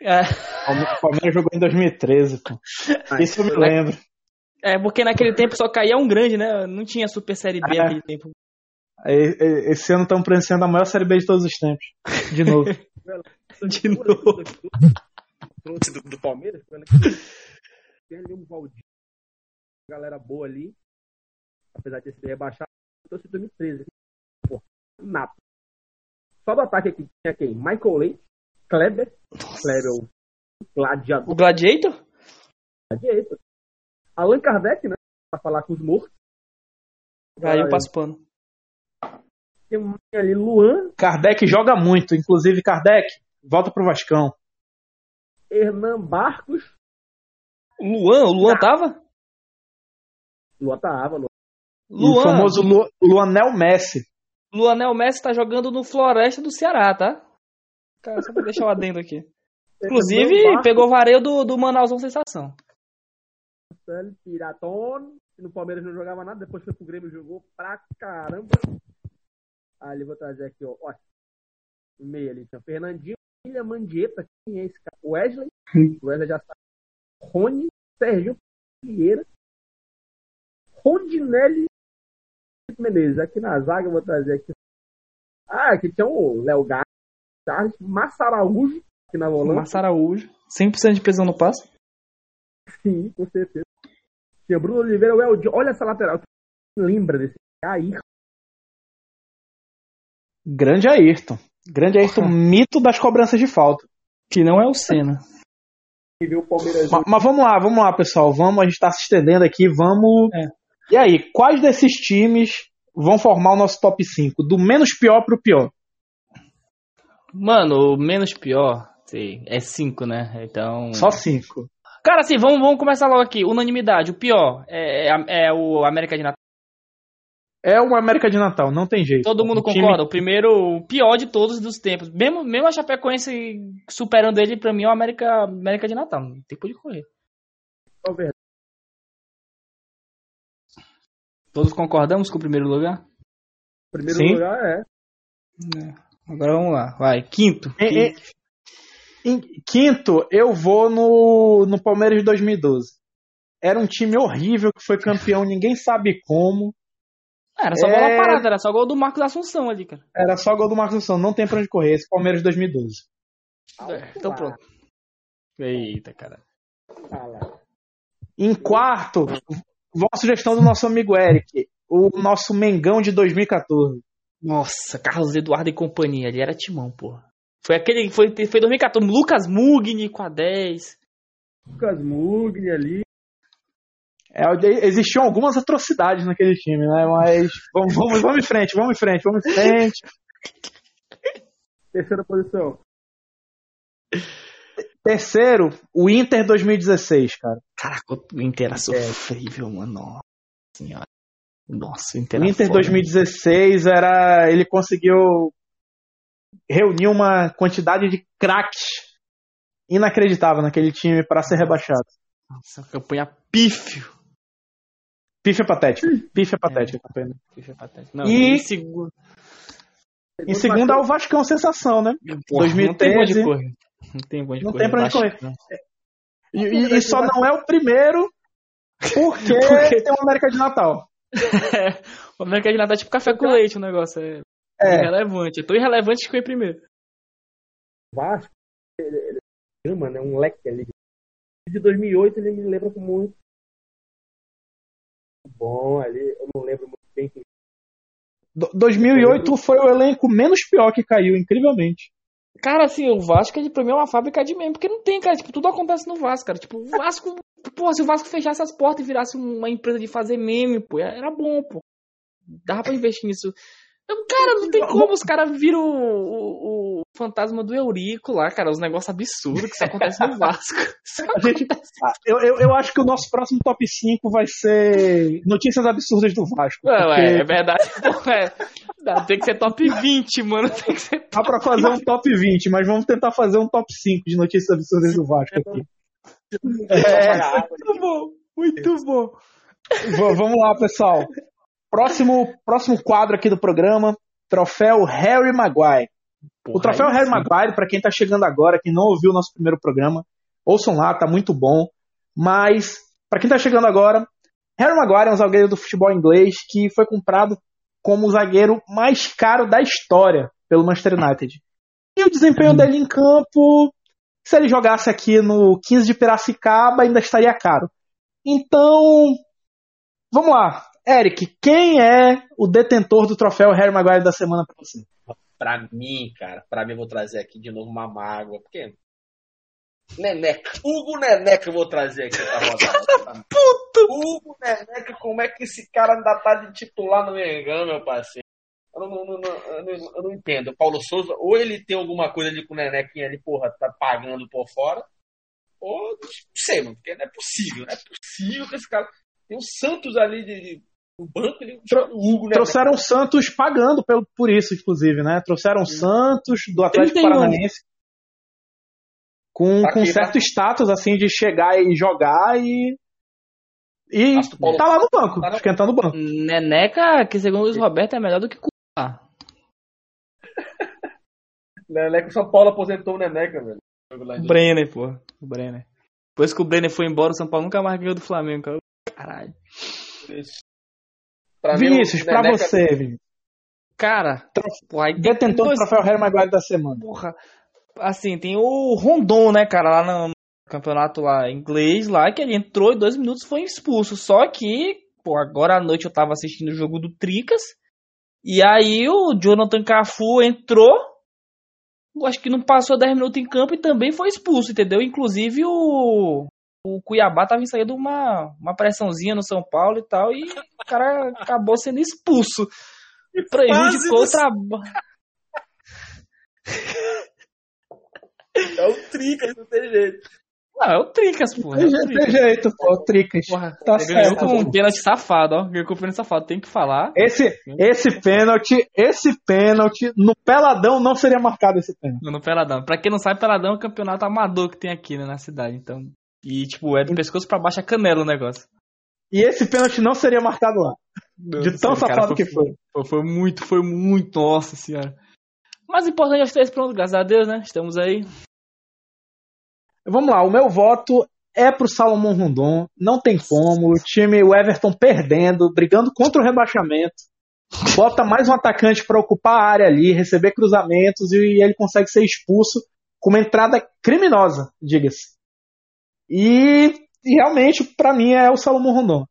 Speaker 3: É,
Speaker 1: O Palmeiras jogou em 2013, pô. Isso eu me lembro.
Speaker 3: é, porque naquele tempo só caía um grande, né? Não tinha Super Série B
Speaker 1: É.
Speaker 3: naquele tempo.
Speaker 1: E- e- Esse ano estão presenciando a maior Série B de todos os tempos. De novo. <laughs>
Speaker 3: De novo.
Speaker 4: Do, do Palmeiras, <laughs> um Valdir, galera boa ali, apesar de ter sido rebaixado, trouxe em 2013. Nato. Só do ataque aqui tinha quem? Michael Leite, Kleber, Kleber, o gladiador,
Speaker 3: O Gladiator?
Speaker 4: gladiator. Allan Kardec, né? Pra falar com os mortos.
Speaker 3: Aí eu passo pano.
Speaker 4: Tem um ali, Luan,
Speaker 1: Kardec joga muito. Inclusive, Kardec, volta pro Vascão.
Speaker 4: Hernan Barcos,
Speaker 3: Luan, o Luan tava?
Speaker 4: Luan tava, Luan.
Speaker 1: E o
Speaker 3: Luan,
Speaker 1: famoso Lu- Luanel Messi.
Speaker 3: Luanel Messi tá jogando no Floresta do Ceará, tá? Cara, só pra deixar o adendo aqui. Inclusive, pegou o vareio do, do Manausão Sensação.
Speaker 4: Piratone, no Palmeiras não jogava nada, depois foi pro Grêmio e jogou pra caramba. Ali vou trazer aqui, ó. ó no meio ali, tinha Fernandinho, William Mandieta, quem é esse cara? Wesley, o Wesley já sabe. Rony, Sérgio Vieira, Rondinelli Menezes. Aqui na zaga eu vou trazer aqui. Ah, aqui tinha o Léo Gato, Charles, Massa Araújo, aqui na volante.
Speaker 3: Márcio Araújo. 100% de precisão no passe.
Speaker 4: Sim, com certeza. Tinha Bruno Oliveira, o. Olha essa lateral. Lembra desse? Aí,
Speaker 1: Grande Ayrton. Grande Ayrton, <laughs> mito das cobranças de falta.
Speaker 3: Que não é o Senna.
Speaker 4: vê o Palmeiras.
Speaker 1: Ma- Mas, vamos lá, vamos lá, pessoal. Vamos, a gente tá se estendendo aqui. Vamos.
Speaker 3: É.
Speaker 1: E aí, quais desses times vão formar o nosso top 5? Do menos pior pro pior.
Speaker 3: Mano, o menos pior sei, é 5, né? Então.
Speaker 1: Só cinco.
Speaker 3: Cara, assim, vamos, vamos começar logo aqui. Unanimidade. O pior é, é, é o América de Natal.
Speaker 1: É o América de Natal, não tem jeito.
Speaker 3: Todo mundo
Speaker 1: O time-
Speaker 3: concorda? O primeiro, o pior de todos os tempos. Mesmo, mesmo a Chapecoense superando ele, pra mim é o América, América de Natal. Não tem por de correr. Todos concordamos com o primeiro lugar?
Speaker 4: Primeiro
Speaker 1: Sim.
Speaker 4: lugar é.
Speaker 3: Agora vamos lá. Vai. Quinto.
Speaker 1: Em- em- em quinto, eu vou no, no Palmeiras de 2012. Era um time horrível que foi campeão, <laughs> ninguém sabe como.
Speaker 3: Ah, era só
Speaker 1: É.
Speaker 3: bola parada, era só gol do Marcos Assunção ali, cara.
Speaker 1: Era só gol do Marcos Assunção, não tem pra onde correr. Esse Palmeiras de 2012.
Speaker 3: É, então pronto. Eita, cara.
Speaker 1: Em quarto, vou a sugestão do nosso amigo Eric, o nosso Mengão de 2014.
Speaker 3: Nossa, Carlos Eduardo e companhia, ali era timão, porra. Foi aquele, foi, foi 2014, Lucas Mugni com a 10.
Speaker 4: Lucas Mugni ali.
Speaker 1: É, existiam algumas atrocidades naquele time, né? Mas vamos, vamos, vamos em frente, vamos em frente, vamos em frente.
Speaker 4: Terceira posição.
Speaker 1: Terceiro, o Inter 2016, cara.
Speaker 3: Caraca, o Inter era sofrível, mano. Nossa senhora. Nossa, o Inter
Speaker 1: O
Speaker 3: era
Speaker 1: Inter
Speaker 3: foda.
Speaker 1: 2016 era. Ele conseguiu reunir uma quantidade de craques inacreditável naquele time para ser rebaixado.
Speaker 3: Nossa, campanha pífio.
Speaker 1: Pífia patética. Pífia patética, a campanha.
Speaker 3: Pífio patético. Não,
Speaker 1: E-
Speaker 3: em segundo.
Speaker 1: Em segundo é o Vascão Sensação, né?
Speaker 3: Porra, Não tem pra onde
Speaker 1: 2013.
Speaker 3: Não tem pra onde
Speaker 1: Não
Speaker 3: correr.
Speaker 1: tem pra onde correr.
Speaker 3: não.
Speaker 1: E, e- e só não é o primeiro porque, <laughs>
Speaker 3: Porque-
Speaker 1: tem o América de Natal. <laughs>
Speaker 3: o América de Natal é tipo café com leite o negócio. É,
Speaker 1: É,
Speaker 3: irrelevante. É tão irrelevante que em primeiro.
Speaker 4: Vasco. Ele, ele chama, né? Um leque ali. De 2008 ele me lembra com muito. Bom ali. Eu não lembro muito bem quem.
Speaker 1: do- 2008 foi o elenco menos pior que caiu, incrivelmente.
Speaker 3: Cara, assim, o Vasco, ele, pra mim, é uma fábrica de meme, porque não tem, cara. Tipo, tudo acontece no Vasco, cara. Tipo, o Vasco <laughs> Pô, se o Vasco fechasse as portas e virasse uma empresa de fazer meme, pô, era bom, pô. Dava pra investir nisso. Cara, não tem como, os caras viram o, o, o, fantasma do Eurico lá, cara, os negócios absurdos que isso acontece no Vasco. <laughs>
Speaker 1: Gente, eu, eu, eu, acho que o nosso próximo top 5 vai ser notícias absurdas do Vasco.
Speaker 3: Não, porque... é, é verdade. É, tem que ser top 20, mano. Tem que ser
Speaker 1: Dá pra fazer um top 20, mas vamos tentar fazer um top 5 de notícias absurdas do Vasco aqui.
Speaker 3: É, muito bom, muito bom.
Speaker 1: Vamos lá, pessoal. Próximo, próximo quadro aqui do programa, troféu Harry Maguire. Porra, o troféu Harry sim. Maguire, para quem tá chegando agora, quem não ouviu o nosso primeiro programa, ouçam lá, tá muito bom. Mas, para quem tá chegando agora, Harry Maguire é um zagueiro do futebol inglês que foi comprado como o zagueiro mais caro da história pelo Manchester United. E o desempenho uhum. dele em campo, se ele jogasse aqui no 15 de Piracicaba, ainda estaria caro. Então, vamos lá. Eric, quem é o detentor do troféu Harry Maguire da semana para você?
Speaker 2: Pra mim, cara, pra mim eu vou trazer aqui de novo uma mágoa, porque Neneca. Hugo Neneca eu vou trazer aqui pra rodada.
Speaker 3: Puto!
Speaker 2: Hugo Neneca, como é que esse cara ainda tá de titular no Mengão, meu parceiro? Eu não, não, não, eu não, entendo. Paulo Souza, ou ele tem alguma coisa ali com o Nenequinha ali, porra, tá pagando por fora, ou não sei, mano, porque não é possível, não é possível que esse cara. Tem o Santos ali de, o banco, ele, o Hugo, né?
Speaker 1: Trouxeram o Santos pagando pelo, por isso, inclusive, né? Trouxeram o Santos do Atlético Paranaense com, tá com aqui, certo né? status, assim, de chegar e jogar e. E tá lá no banco, tá esquentando o banco.
Speaker 3: Neneca, que segundo o Luiz Roberto é melhor do que Cuiabá. <laughs>
Speaker 2: Neneca, o São Paulo aposentou o Neneca, velho.
Speaker 3: O Brenner, pô. O Brenner. Depois que o Brenner foi embora, o São Paulo nunca mais ganhou do Flamengo, cara. Caralho.
Speaker 1: Isso. Pra Vinícius, mim, pra Neneca... você, Vinícius.
Speaker 3: Cara,
Speaker 1: porra, detentor do troféu Harry Maguire da semana.
Speaker 3: Porra. Assim, tem o Rondon, né, cara, lá no campeonato lá inglês, lá, que ele entrou e dois minutos foi expulso. Só que, pô, agora à noite eu tava assistindo o jogo do Tricas. E aí o Jonathan Cafu entrou. Acho que não passou 10 minutos em campo e também foi expulso, entendeu? Inclusive o o Cuiabá tava ensaiando uma, uma pressãozinha no São Paulo e tal, e o cara acabou sendo expulso. Prejudicou o trabalho.
Speaker 2: É o Tricas, não tem jeito.
Speaker 3: Não, é o Tricas,
Speaker 1: porra. Tem, é tem jeito, pô, o Tricas.
Speaker 3: Porra, tá certo. com um pênalti safado, ó. Ganhou com um pênalti safado, tem que falar.
Speaker 1: Esse, esse pênalti, esse pênalti, no Peladão não seria marcado esse pênalti.
Speaker 3: No Peladão. Pra quem não sabe, Peladão é o campeonato amador que tem aqui, né, na cidade. Então, e, tipo, é do pescoço pra baixo a canela o negócio.
Speaker 1: E esse pênalti não seria marcado lá. Não, de tão safado cara, foi, que foi.
Speaker 3: foi. Foi muito, foi muito, nossa senhora. Mas o importante é os três prontos, graças a Deus, né? Estamos aí.
Speaker 1: Vamos lá, o meu voto é pro Salomão Rondon. Não tem como. O time, o Everton perdendo, brigando contra o rebaixamento. Bota mais um atacante para ocupar a área ali, receber cruzamentos e ele consegue ser expulso com uma entrada criminosa, diga-se. E, e realmente, para mim, é o Salomão Rondon.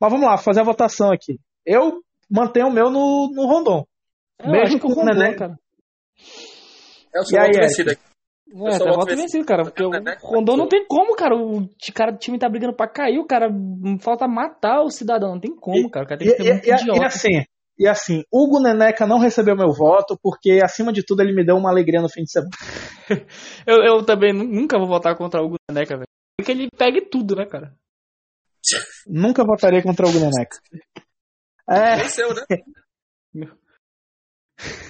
Speaker 1: Mas vamos lá, fazer a votação aqui. Eu mantenho o meu no, no Rondon.
Speaker 3: Eu Mesmo com o Nenê. Cara.
Speaker 2: É o seu voto vencido aqui.
Speaker 3: É, tá voto vencido, cara. Porque o Rondon não tem como, cara. O cara do time tá brigando pra cair, o cara falta matar o cidadão. Não tem como, cara. O cara tem que ser
Speaker 1: e,
Speaker 3: muito e, idiota.
Speaker 1: E assim, e assim, Hugo Neneca não recebeu meu voto porque, acima de tudo, ele me deu uma alegria no fim de semana. <laughs>
Speaker 3: eu, eu também nunca vou votar contra o Hugo Neneca, velho que ele pegue tudo, né, cara?
Speaker 1: Nunca votaria contra o Guneneca.
Speaker 2: É. Venceu, né? <laughs>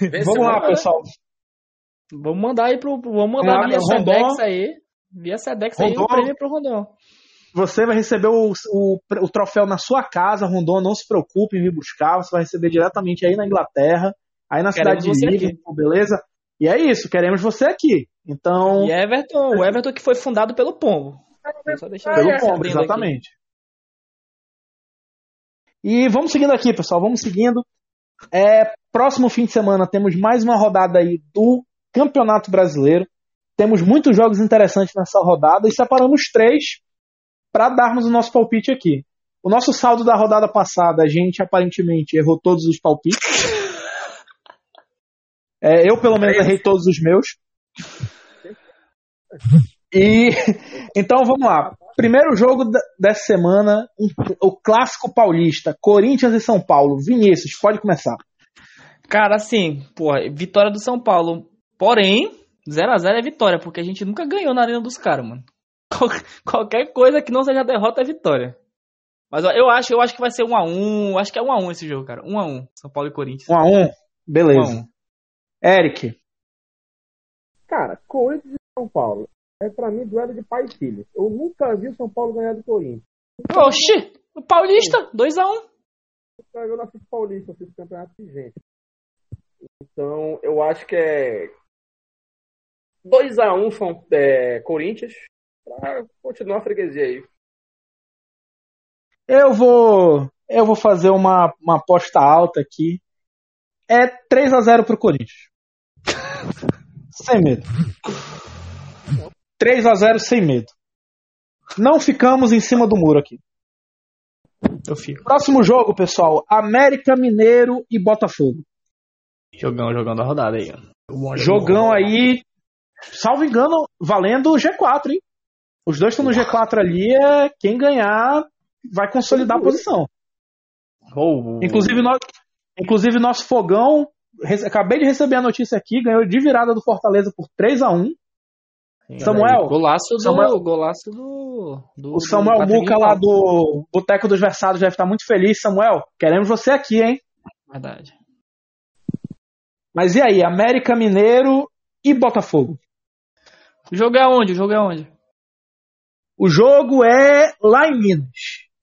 Speaker 1: Venceu, Vamos lá, né? pessoal.
Speaker 3: Vamos mandar aí pro. Vamos mandar via Sedex aí. Via Sedex aí o prêmio pro Rondon.
Speaker 1: Você vai receber o, o, o, troféu na sua casa, Rondon. Não se preocupe em vir buscar. Você vai receber diretamente aí na Inglaterra, aí na queremos cidade de Liverpool, beleza? E é isso, queremos você aqui. Então.
Speaker 3: E Everton, o Everton que foi fundado pelo Pombo.
Speaker 1: Só deixar Pelo pombo, exatamente. Aqui. E vamos seguindo aqui, pessoal. Vamos seguindo. É, próximo fim de semana temos mais uma rodada aí do Campeonato Brasileiro. Temos muitos jogos interessantes nessa rodada e separamos três para darmos o nosso palpite aqui. O nosso saldo da rodada passada, a gente aparentemente errou todos os palpites. É, eu, pelo menos, errei todos os meus. E <laughs> então vamos lá. Primeiro jogo dessa semana, o clássico paulista, Corinthians e São Paulo. Vinícius, pode começar.
Speaker 3: Cara, assim, porra, vitória do São Paulo. Porém, 0x0 é vitória, porque a gente nunca ganhou na arena dos caras, mano. <laughs> Qual- Qualquer coisa que não seja derrota é vitória. Mas ó, eu acho, eu acho que vai ser 1x1. Acho que é 1x1 esse jogo, cara. 1x1. São Paulo e Corinthians.
Speaker 1: 1 a 1. Beleza.
Speaker 3: 1 a 1.
Speaker 1: Eric,
Speaker 4: Cara, Corinthians e São Paulo. É pra mim duelo de pai e filho. Eu nunca vi o São Paulo ganhar do Corinthians.
Speaker 3: Oxi! O Paulista, 2x1.
Speaker 4: Eu não assisto Paulista, eu assisto campeonato de gente. Então, eu acho que é 2x1 São é, Corinthians pra continuar a freguesia aí.
Speaker 1: eu vou eu vou fazer uma, uma aposta alta aqui. É 3 a 0 pro Corinthians. <laughs> sem medo. 3 a 0 sem medo. Não ficamos em cima do muro aqui.
Speaker 3: Eu fico.
Speaker 1: Próximo jogo, pessoal, América Mineiro e Botafogo.
Speaker 3: Jogão, jogão da rodada aí.
Speaker 1: Jogão aí, salvo engano, valendo o G4, hein? Os dois estão no G4 ali, é quem ganhar vai consolidar a posição.
Speaker 3: Oh,
Speaker 1: Inclusive, nós, inclusive nosso fogão, acabei de receber a notícia aqui, ganhou de virada do Fortaleza por 3 a 1 Samuel,
Speaker 3: Golaço do.
Speaker 1: Samuel-
Speaker 3: golaço do. do
Speaker 1: O Samuel
Speaker 3: do
Speaker 1: Muca lá do Boteco dos Versados deve estar muito feliz. Samuel, queremos você aqui, hein?
Speaker 3: Verdade.
Speaker 1: Mas e aí, América Mineiro e Botafogo?
Speaker 3: O jogo é onde? O jogo é onde?
Speaker 1: O jogo é lá em Minas.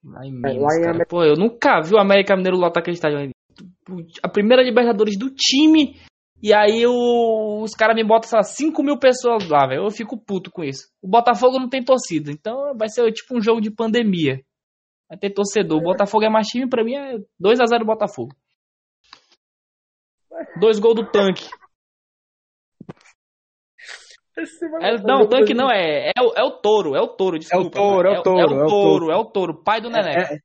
Speaker 3: Lá em
Speaker 4: É,
Speaker 3: Minas,
Speaker 4: lá em
Speaker 3: Pô, eu nunca vi o América Mineiro lotar aquele estádio. A primeira Libertadores do time. E aí o- os caras me botam, sei lá, 5 mil pessoas lá, velho. Eu fico puto com isso. O Botafogo não tem torcida. Então vai ser tipo um jogo de pandemia. Vai ter torcedor. O Botafogo é mais time, pra mim é 2x0 Botafogo. Dois gols do tanque. É, não, o tanque não, é, é, o, é o touro, é o touro, desculpa.
Speaker 1: touro, é o touro,
Speaker 3: É,
Speaker 1: é
Speaker 3: o
Speaker 1: o
Speaker 3: touro, é o touro, pai do Neneca.
Speaker 1: É,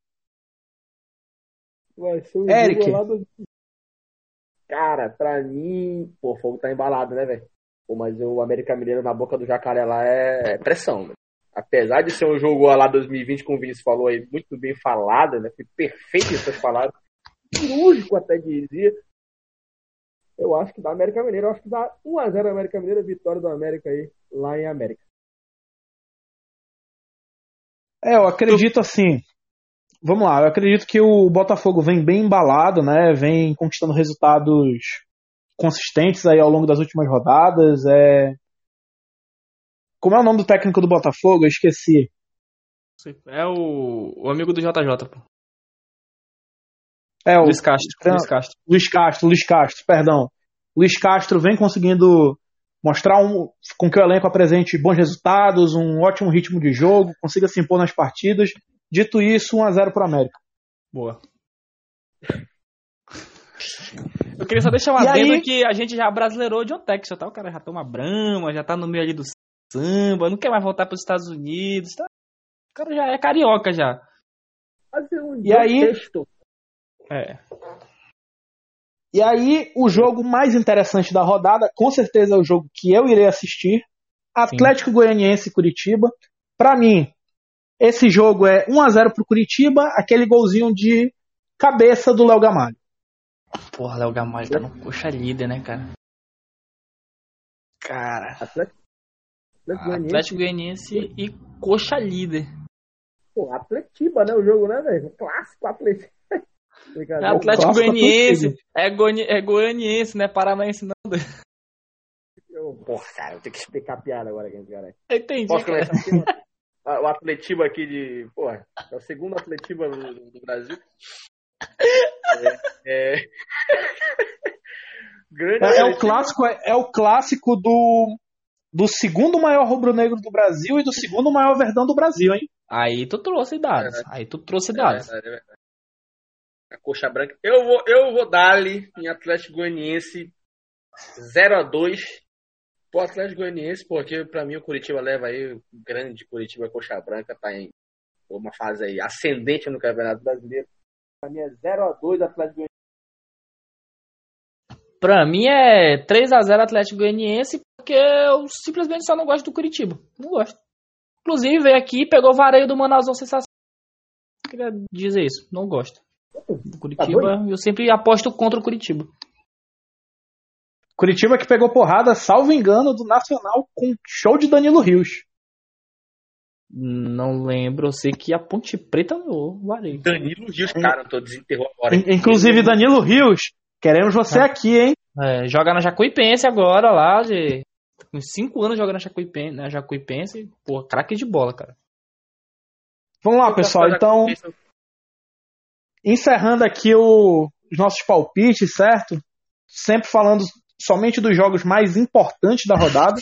Speaker 4: Vai ser
Speaker 1: Eric.
Speaker 4: do... Cara, pra mim, pô, o fogo tá embalado, né, velho? Mas o América Mineiro na boca do jacaré lá é, é pressão, velho. Apesar de ser um jogo lá 2020, como o Vinícius falou aí, muito bem falado, né? Foi perfeito essas palavras. Cirúrgico até dizia. Eu acho que dá América Mineiro. Eu acho que dá 1x0 América Mineiro, vitória do América aí, lá em América.
Speaker 1: É, eu acredito assim. Vamos lá, eu acredito que o Botafogo vem bem embalado, né? Vem conquistando resultados consistentes aí ao longo das últimas rodadas. É... Como é o nome do técnico do Botafogo? Eu esqueci.
Speaker 3: É o, o amigo do JJ, pô.
Speaker 1: É o
Speaker 3: Luiz Castro.
Speaker 1: Tran-
Speaker 3: Luiz Castro.
Speaker 1: Luiz Castro, Luiz Castro, perdão. Luiz Castro vem conseguindo mostrar um, com que o elenco apresente bons resultados, um ótimo ritmo de jogo, consiga se impor nas partidas. Dito isso, 1x0 para América.
Speaker 3: Boa. Eu queria só deixar um
Speaker 1: E
Speaker 3: adendo
Speaker 1: aí?
Speaker 3: que a gente já brasileirou de Texas, tá? O cara já toma brama, já tá no meio ali do samba, não quer mais voltar pros Estados Unidos, tá? O cara já é carioca já.
Speaker 4: Fazer um
Speaker 1: E aí?
Speaker 4: texto.
Speaker 3: É.
Speaker 1: E aí, o jogo mais interessante da rodada, com certeza é o jogo que eu irei assistir. Atlético Goianiense e Curitiba. Pra mim, esse jogo é 1x0 pro Curitiba, aquele golzinho de cabeça do Léo Gamalho.
Speaker 3: Porra, Léo Gamalho tá no coxa líder, né, cara? Cara,
Speaker 4: Atlético, Atlético Goianiense.
Speaker 3: E coxa líder.
Speaker 4: Pô, Atletiba, né? O jogo, né, velho? Clássico <laughs> Atlético.
Speaker 3: É
Speaker 4: Brincadeira.
Speaker 3: Atlético Goianiense. É, Goni, é goianiense, né? Paranaense não.
Speaker 4: Eu- Porra, cara, eu tenho que explicar a piada agora, cara.
Speaker 3: Entendi.
Speaker 4: Posso começar? Ah, <laughs> O Atletiba aqui de. Porra, é o segundo Atletiba do, do Brasil. É. é... <laughs> Grande
Speaker 1: É, é o clássico, é, é o clássico do, do segundo maior rubro-negro do Brasil e do segundo maior verdão do Brasil, hein?
Speaker 3: Aí tu trouxe dados. Aí tu trouxe
Speaker 4: É
Speaker 3: dados.
Speaker 4: verdade, é verdade. A coxa branca. Eu vou, eu vou dar-lhe em Atlético Goianiense 0x2 pro Atlético Goianiense, porque pra mim o Curitiba leva aí o grande Curitiba Coxa Branca, tá em uma fase aí ascendente no Campeonato Brasileiro. Pra mim é 0x2 Atlético Goianiense.
Speaker 3: Pra mim é 3x0 Atlético Goianiense, porque eu simplesmente só não gosto do Curitiba. Não gosto. Inclusive, veio aqui pegou o vareio do Manausão Sensação. Queria dizer isso. Não gosto. Do Curitiba, eu sempre aposto contra o Curitiba.
Speaker 1: Curitiba que pegou porrada, salvo engano, do Nacional com show de Danilo Rios.
Speaker 3: Não lembro, eu sei que a Ponte Preta levou o vareio.
Speaker 2: Danilo Rios, cara, eu tô desenterrou agora.
Speaker 1: In- Inclusive, Danilo Rios, queremos você
Speaker 3: Ah.
Speaker 1: aqui, hein?
Speaker 3: É, joga na Jacuipense agora lá, de com 5 anos jogando na Jacuipense, na Jacuipense, pô, craque de bola, cara.
Speaker 1: Vamos lá, pessoal. Então, encerrando aqui o- os nossos palpites, certo? Sempre falando somente dos jogos mais importantes da rodada.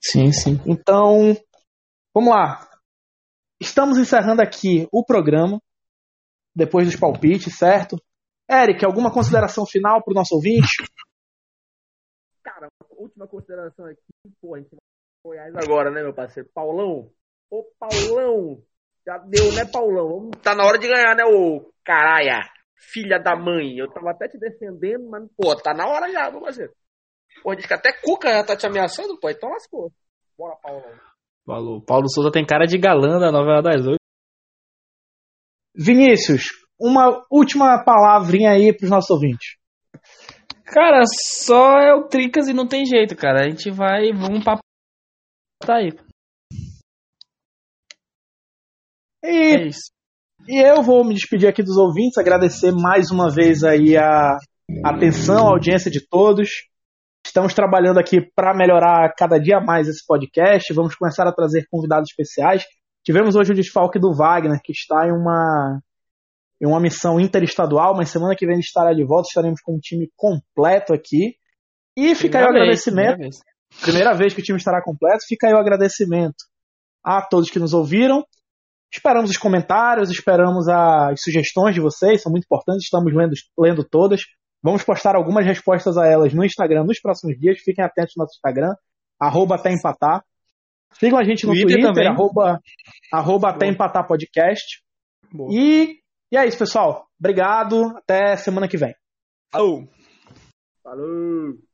Speaker 3: Sim, sim.
Speaker 1: Então, vamos lá. Estamos encerrando aqui o programa, depois dos palpites, certo? Eric, alguma consideração final para o nosso ouvinte?
Speaker 4: Cara, última consideração aqui, pô, a gente vai Goiás agora, né, meu parceiro? Paulão. Ô, Paulão. Já deu, né, Paulão?
Speaker 2: Tá na hora de ganhar, né, ô caralho?
Speaker 4: Filha da mãe. Eu tava até te defendendo, mas
Speaker 2: Pô, tá na hora já, meu parceiro. Pô, diz que até Cuca já tá te ameaçando, pô, então lascou.
Speaker 4: bora, Paulão.
Speaker 3: Falou. Paulo Souza tem cara de galã da novela das oito.
Speaker 1: Vinícius, uma última palavrinha aí para os nossos ouvintes.
Speaker 3: Cara, só é o Tricas e não tem jeito, cara. A gente vai, vamos pra. Tá aí.
Speaker 1: E
Speaker 3: É isso.
Speaker 1: E eu vou me despedir aqui dos ouvintes, agradecer mais uma vez aí a atenção, a audiência de todos. Estamos trabalhando aqui para melhorar cada dia mais esse podcast. Vamos começar a trazer convidados especiais. Tivemos hoje o desfalque do Wagner, que está em uma, em uma missão interestadual, mas semana que vem ele estará de volta. Estaremos com um time completo aqui. E fica aí o agradecimento.
Speaker 3: primeira vez.
Speaker 1: Primeira vez que o time estará completo. Fica aí o agradecimento a todos que nos ouviram. Esperamos os comentários, esperamos as sugestões de vocês, são muito importantes, estamos lendo, lendo todas. Vamos postar algumas respostas a elas no Instagram nos próximos dias. Fiquem atentos no nosso Instagram, arroba até empatar. Sigam a gente no
Speaker 3: Twitter
Speaker 1: Twitter,
Speaker 3: também.
Speaker 1: arroba, arroba até empatar podcast.
Speaker 3: Boa.
Speaker 1: E, e é isso, pessoal. Obrigado. Até semana que vem.
Speaker 3: Falou.
Speaker 4: Falou.